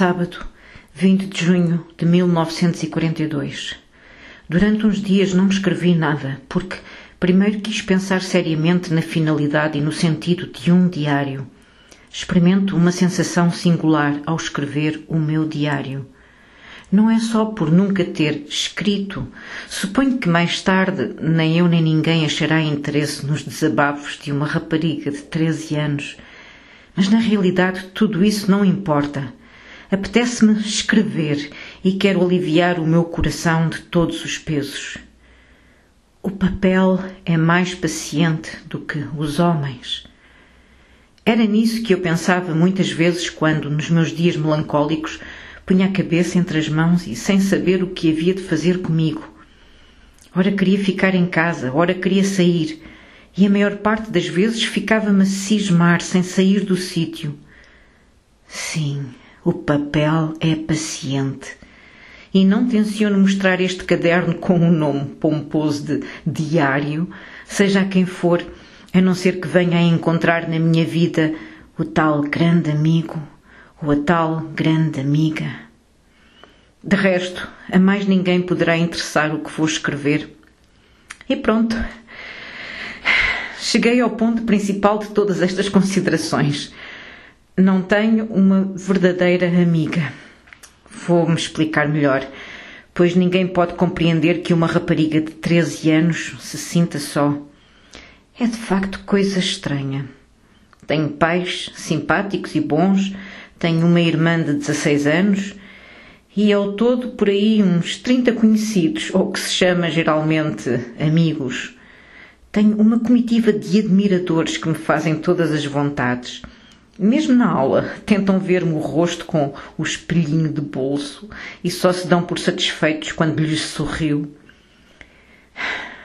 Sábado, 20 de junho de 1942. Durante uns dias não escrevi nada, porque primeiro quis pensar seriamente na finalidade e no sentido de um diário. Experimento uma sensação singular ao escrever o meu diário. Não é só por nunca ter escrito. Suponho que mais tarde nem eu nem ninguém achará interesse nos desabafos de uma rapariga de 13 anos. Mas na realidade tudo isso não importa. Apetece-me escrever e quero aliviar o meu coração de todos os pesos. O papel é mais paciente do que os homens. Era nisso que eu pensava muitas vezes quando, nos meus dias melancólicos, punha a cabeça entre as mãos e sem saber o que havia de fazer comigo. Ora queria ficar em casa, ora queria sair, e a maior parte das vezes ficava-me a cismar sem sair do sítio. Sim, o papel é paciente. E não tenciono mostrar este caderno com um nome pomposo de diário, seja a quem for, a não ser que venha a encontrar na minha vida o tal grande amigo ou a tal grande amiga. De resto, a mais ninguém poderá interessar o que vou escrever. E pronto. Cheguei ao ponto principal de todas estas considerações. Não tenho uma verdadeira amiga. Vou-me explicar melhor, pois ninguém pode compreender que uma rapariga de 13 anos se sinta só. É de facto coisa estranha. Tenho pais simpáticos e bons, tenho uma irmã de 16 anos e ao todo por aí uns 30 conhecidos, ou que se chama geralmente amigos. Tenho uma comitiva de admiradores que me fazem todas as vontades mesmo na aula, tentam ver-me o rosto com o espelhinho de bolso e só se dão por satisfeitos quando lhes sorriu.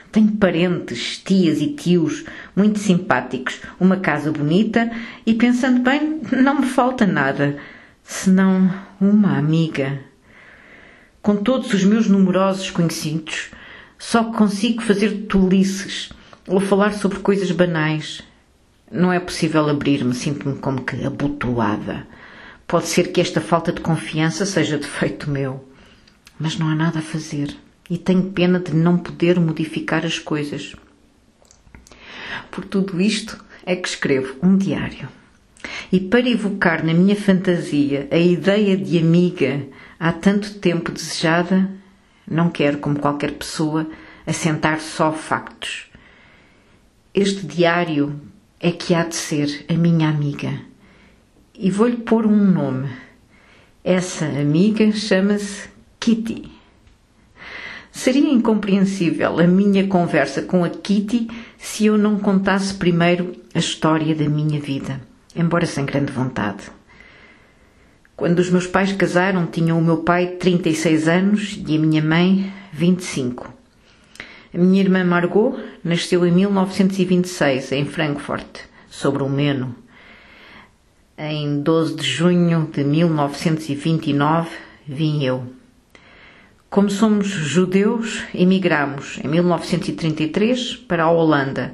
Tenho parentes, tias e tios muito simpáticos, uma casa bonita e, pensando bem, não me falta nada, senão uma amiga. Com todos os meus numerosos conhecidos, só consigo fazer tolices ou falar sobre coisas banais, não é possível abrir-me, sinto-me como que abotoada. Pode ser que esta falta de confiança seja defeito meu, mas não há nada a fazer e tenho pena de não poder modificar as coisas. Por tudo isto é que escrevo um diário. E para evocar na minha fantasia a ideia de amiga há tanto tempo desejada, não quero, como qualquer pessoa, assentar só factos. Este diário é que há de ser a minha amiga. E vou-lhe pôr um nome. Essa amiga chama-se Kitty. Seria incompreensível a minha conversa com a Kitty se eu não contasse primeiro a história da minha vida, embora sem grande vontade. Quando os meus pais casaram, tinham o meu pai 36 anos e a minha mãe 25. A minha irmã Margot nasceu em 1926 em Frankfurt, sobre o Meno. Em 12 de junho de 1929 vim eu. Como somos judeus, emigramos em 1933 para a Holanda,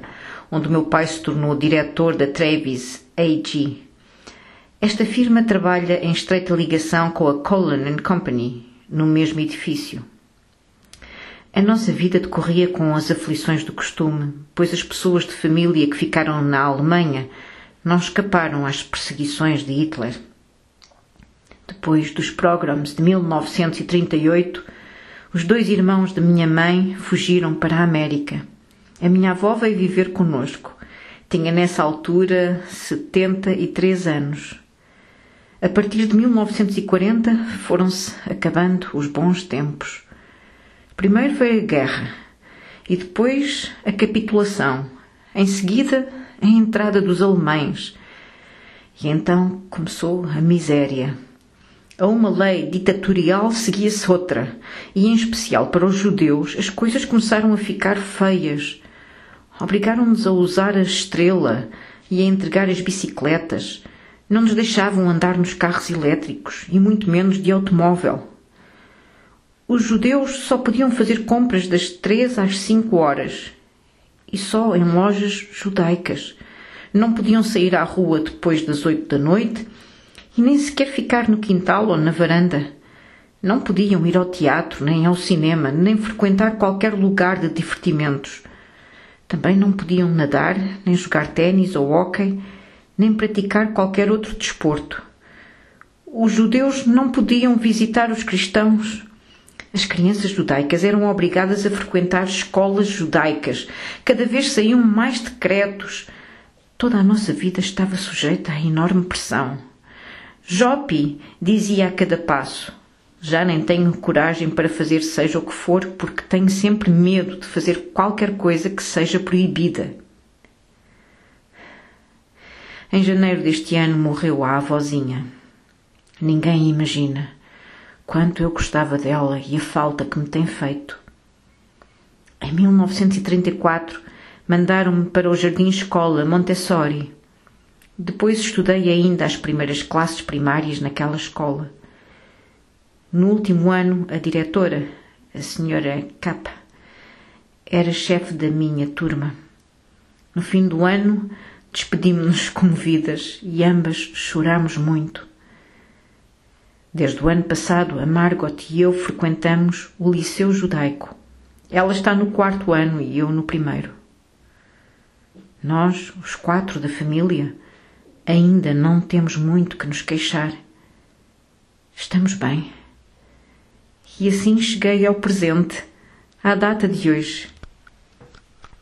onde meu pai se tornou diretor da Travis AG. Esta firma trabalha em estreita ligação com a Cullen Company, no mesmo edifício. A nossa vida decorria com as aflições do costume, pois as pessoas de família que ficaram na Alemanha não escaparam às perseguições de Hitler. Depois dos pogroms de 1938, os dois irmãos de minha mãe fugiram para a América. A minha avó veio viver conosco. Tinha nessa altura 73 anos. A partir de 1940 foram-se acabando os bons tempos. Primeiro veio a guerra e depois a capitulação. Em seguida, a entrada dos alemães. E então começou a miséria. A uma lei ditatorial seguia-se outra, e em especial para os judeus as coisas começaram a ficar feias. Obrigaram-nos a usar a estrela e a entregar as bicicletas. Não nos deixavam andar nos carros elétricos e muito menos de automóvel. Os judeus só podiam fazer compras das três às cinco horas e só em lojas judaicas. Não podiam sair à rua depois das oito da noite e nem sequer ficar no quintal ou na varanda. Não podiam ir ao teatro, nem ao cinema, nem frequentar qualquer lugar de divertimentos. Também não podiam nadar, nem jogar ténis ou hóquei, nem praticar qualquer outro desporto. Os judeus não podiam visitar os cristãos. As crianças judaicas eram obrigadas a frequentar escolas judaicas. Cada vez saíam mais decretos. Toda a nossa vida estava sujeita a enorme pressão. Jopi dizia a cada passo: Já nem tenho coragem para fazer seja o que for, porque tenho sempre medo de fazer qualquer coisa que seja proibida. Em janeiro deste ano morreu a avózinha. Ninguém imagina quanto eu gostava dela e a falta que me tem feito. Em 1934 mandaram-me para o Jardim Escola Montessori. Depois estudei ainda as primeiras classes primárias naquela escola. No último ano, a diretora, a senhora Kappa, era chefe da minha turma. No fim do ano, despedimos-nos comovidas e ambas choramos muito. Desde o ano passado, a Margot e eu frequentamos o Liceu Judaico. Ela está no quarto ano e eu no primeiro. Nós, os quatro da família, ainda não temos muito que nos queixar. Estamos bem. E assim cheguei ao presente, à data de hoje.